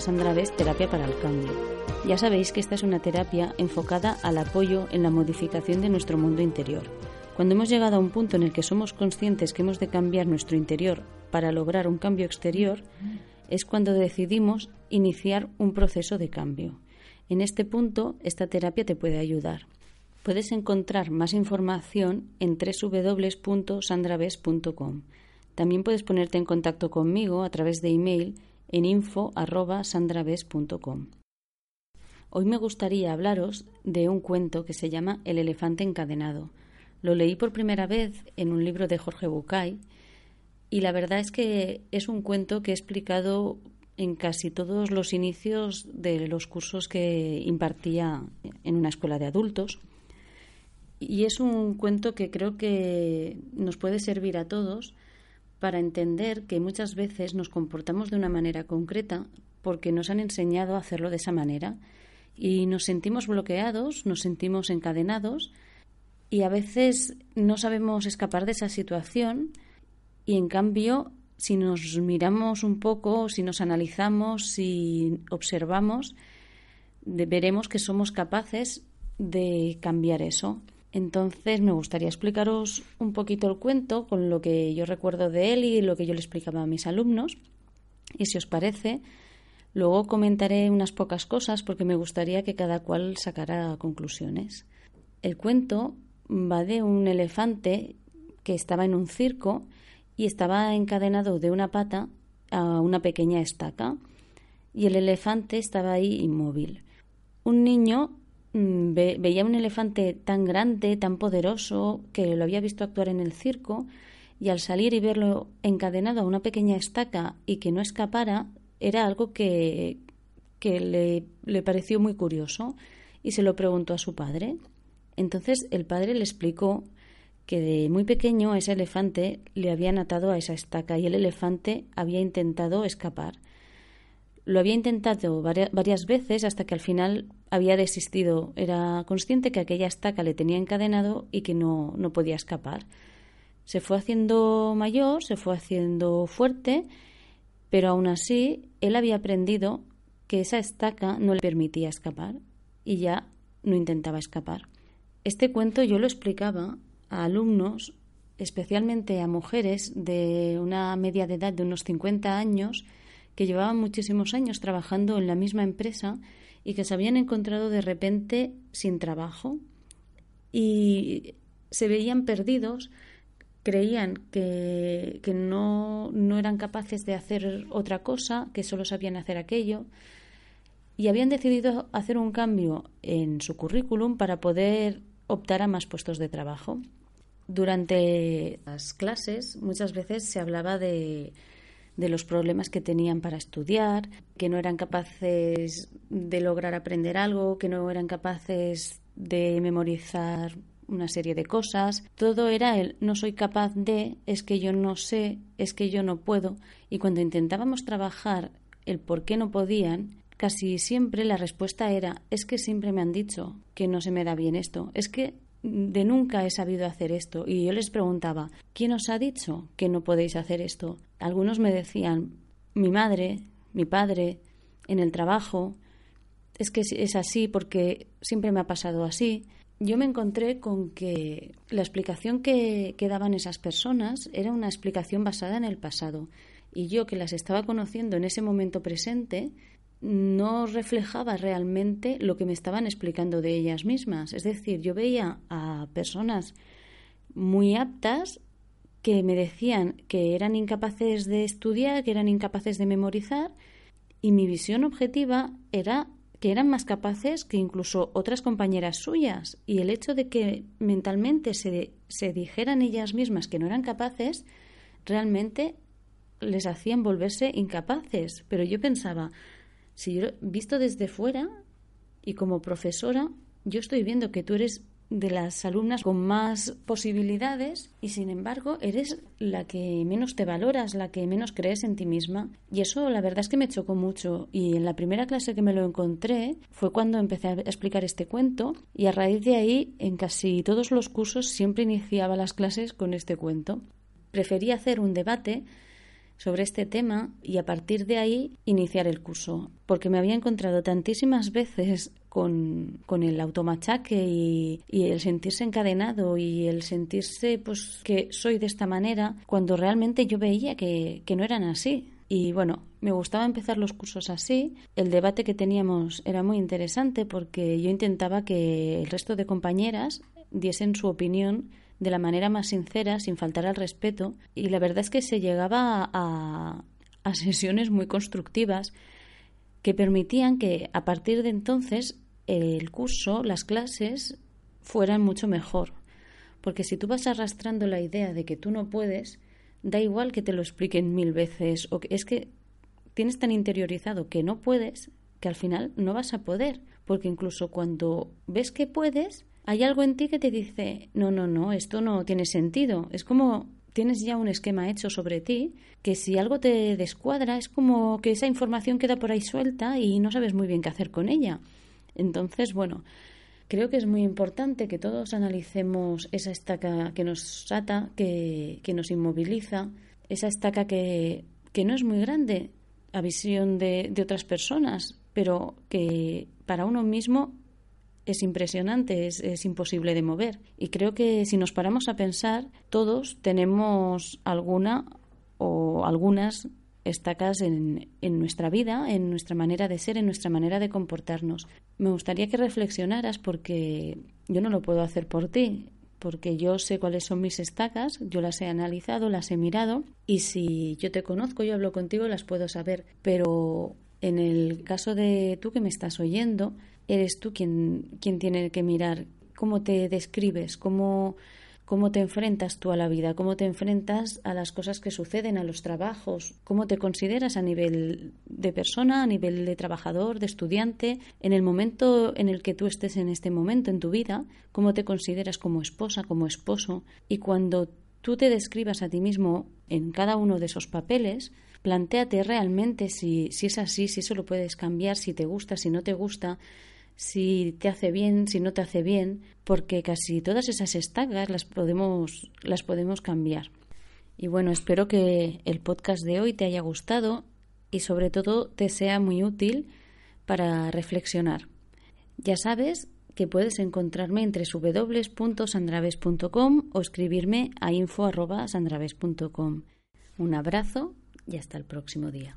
Sandra Bes Terapia para el Cambio. Ya sabéis que esta es una terapia enfocada al apoyo en la modificación de nuestro mundo interior. Cuando hemos llegado a un punto en el que somos conscientes que hemos de cambiar nuestro interior para lograr un cambio exterior, es cuando decidimos iniciar un proceso de cambio. En este punto, esta terapia te puede ayudar. Puedes encontrar más información en www.sandraves.com. También puedes ponerte en contacto conmigo a través de email en info@sandraves.com. Hoy me gustaría hablaros de un cuento que se llama El elefante encadenado. Lo leí por primera vez en un libro de Jorge Bucay y la verdad es que es un cuento que he explicado en casi todos los inicios de los cursos que impartía en una escuela de adultos. Y es un cuento que creo que nos puede servir a todos para entender que muchas veces nos comportamos de una manera concreta porque nos han enseñado a hacerlo de esa manera y nos sentimos bloqueados, nos sentimos encadenados y a veces no sabemos escapar de esa situación y en cambio si nos miramos un poco, si nos analizamos, si observamos, veremos que somos capaces de cambiar eso. Entonces me gustaría explicaros un poquito el cuento con lo que yo recuerdo de él y lo que yo le explicaba a mis alumnos. Y si os parece, luego comentaré unas pocas cosas porque me gustaría que cada cual sacara conclusiones. El cuento va de un elefante que estaba en un circo y estaba encadenado de una pata a una pequeña estaca y el elefante estaba ahí inmóvil. Un niño mm, veía un elefante tan grande, tan poderoso, que lo había visto actuar en el circo y al salir y verlo encadenado a una pequeña estaca y que no escapara, era algo que, que le, le pareció muy curioso y se lo preguntó a su padre. Entonces el padre le explicó que de muy pequeño ese elefante le habían atado a esa estaca y el elefante había intentado escapar. Lo había intentado varias veces hasta que al final había desistido. Era consciente que aquella estaca le tenía encadenado y que no, no podía escapar. Se fue haciendo mayor, se fue haciendo fuerte, pero aún así él había aprendido que esa estaca no le permitía escapar y ya no intentaba escapar. Este cuento yo lo explicaba a alumnos, especialmente a mujeres de una media de edad de unos 50 años, que llevaban muchísimos años trabajando en la misma empresa y que se habían encontrado de repente sin trabajo y se veían perdidos, creían que, que no, no eran capaces de hacer otra cosa, que solo sabían hacer aquello y habían decidido hacer un cambio en su currículum para poder optar a más puestos de trabajo. Durante las clases muchas veces se hablaba de, de los problemas que tenían para estudiar, que no eran capaces de lograr aprender algo, que no eran capaces de memorizar una serie de cosas. Todo era el no soy capaz de, es que yo no sé, es que yo no puedo. Y cuando intentábamos trabajar el por qué no podían, casi siempre la respuesta era es que siempre me han dicho que no se me da bien esto, es que de nunca he sabido hacer esto. Y yo les preguntaba, ¿quién os ha dicho que no podéis hacer esto? Algunos me decían, mi madre, mi padre, en el trabajo, es que es así porque siempre me ha pasado así. Yo me encontré con que la explicación que, que daban esas personas era una explicación basada en el pasado. Y yo que las estaba conociendo en ese momento presente, no reflejaba realmente lo que me estaban explicando de ellas mismas. Es decir, yo veía a personas muy aptas que me decían que eran incapaces de estudiar, que eran incapaces de memorizar, y mi visión objetiva era que eran más capaces que incluso otras compañeras suyas. Y el hecho de que mentalmente se, se dijeran ellas mismas que no eran capaces, realmente les hacían volverse incapaces. Pero yo pensaba, si yo visto desde fuera y como profesora, yo estoy viendo que tú eres de las alumnas con más posibilidades y sin embargo eres la que menos te valoras, la que menos crees en ti misma. Y eso la verdad es que me chocó mucho y en la primera clase que me lo encontré fue cuando empecé a explicar este cuento y a raíz de ahí en casi todos los cursos siempre iniciaba las clases con este cuento. Preferí hacer un debate sobre este tema y a partir de ahí iniciar el curso, porque me había encontrado tantísimas veces con, con el automachaque y, el sentirse encadenado y el sentirse pues que soy de esta manera, cuando realmente yo veía que, que no eran así. Y bueno, me gustaba empezar los cursos así. El debate que teníamos era muy interesante porque yo intentaba que el resto de compañeras diesen su opinión de la manera más sincera, sin faltar al respeto, y la verdad es que se llegaba a, a sesiones muy constructivas que permitían que a partir de entonces el curso, las clases, fueran mucho mejor. Porque si tú vas arrastrando la idea de que tú no puedes, da igual que te lo expliquen mil veces o que es que tienes tan interiorizado que no puedes que al final no vas a poder. Porque incluso cuando ves que puedes, hay algo en ti que te dice, no, no, no, esto no tiene sentido. Es como tienes ya un esquema hecho sobre ti que si algo te descuadra es como que esa información queda por ahí suelta y no sabes muy bien qué hacer con ella. Entonces, bueno, creo que es muy importante que todos analicemos esa estaca que nos ata, que, que nos inmoviliza, esa estaca que, que no es muy grande a visión de, de otras personas, pero que para uno mismo es impresionante, es, imposible de mover. Y creo que si nos paramos a pensar, todos tenemos alguna o algunas estacas en, en, nuestra vida, en nuestra manera de ser, en nuestra manera de comportarnos. Me gustaría que reflexionaras porque yo no lo puedo hacer por ti, porque yo sé cuáles son mis estacas, yo las he analizado, las he mirado y si yo te conozco, yo hablo contigo, las puedo saber. Pero en el caso de tú que me estás oyendo, eres tú quien, quien tiene que mirar cómo te describes, cómo, cómo te enfrentas tú a la vida, cómo te enfrentas a las cosas que suceden, a los trabajos, cómo te consideras a nivel de persona, a nivel de trabajador, de estudiante, en el momento en el que tú estés en este momento en tu vida, cómo te consideras como esposa, como esposo, y cuando tú te describas a ti mismo en cada uno de esos papeles, plantéate realmente si, si es así, si eso lo puedes cambiar, si te gusta, si no te gusta, si te hace bien, si no te hace bien, porque casi todas esas estacas las podemos, las podemos cambiar. Y bueno, espero que el podcast de hoy te haya gustado y sobre todo te sea muy útil para reflexionar. Ya sabes que puedes encontrarme entre www.sandraves.com o escribirme a info.sandraves.com. Un abrazo y hasta el próximo día.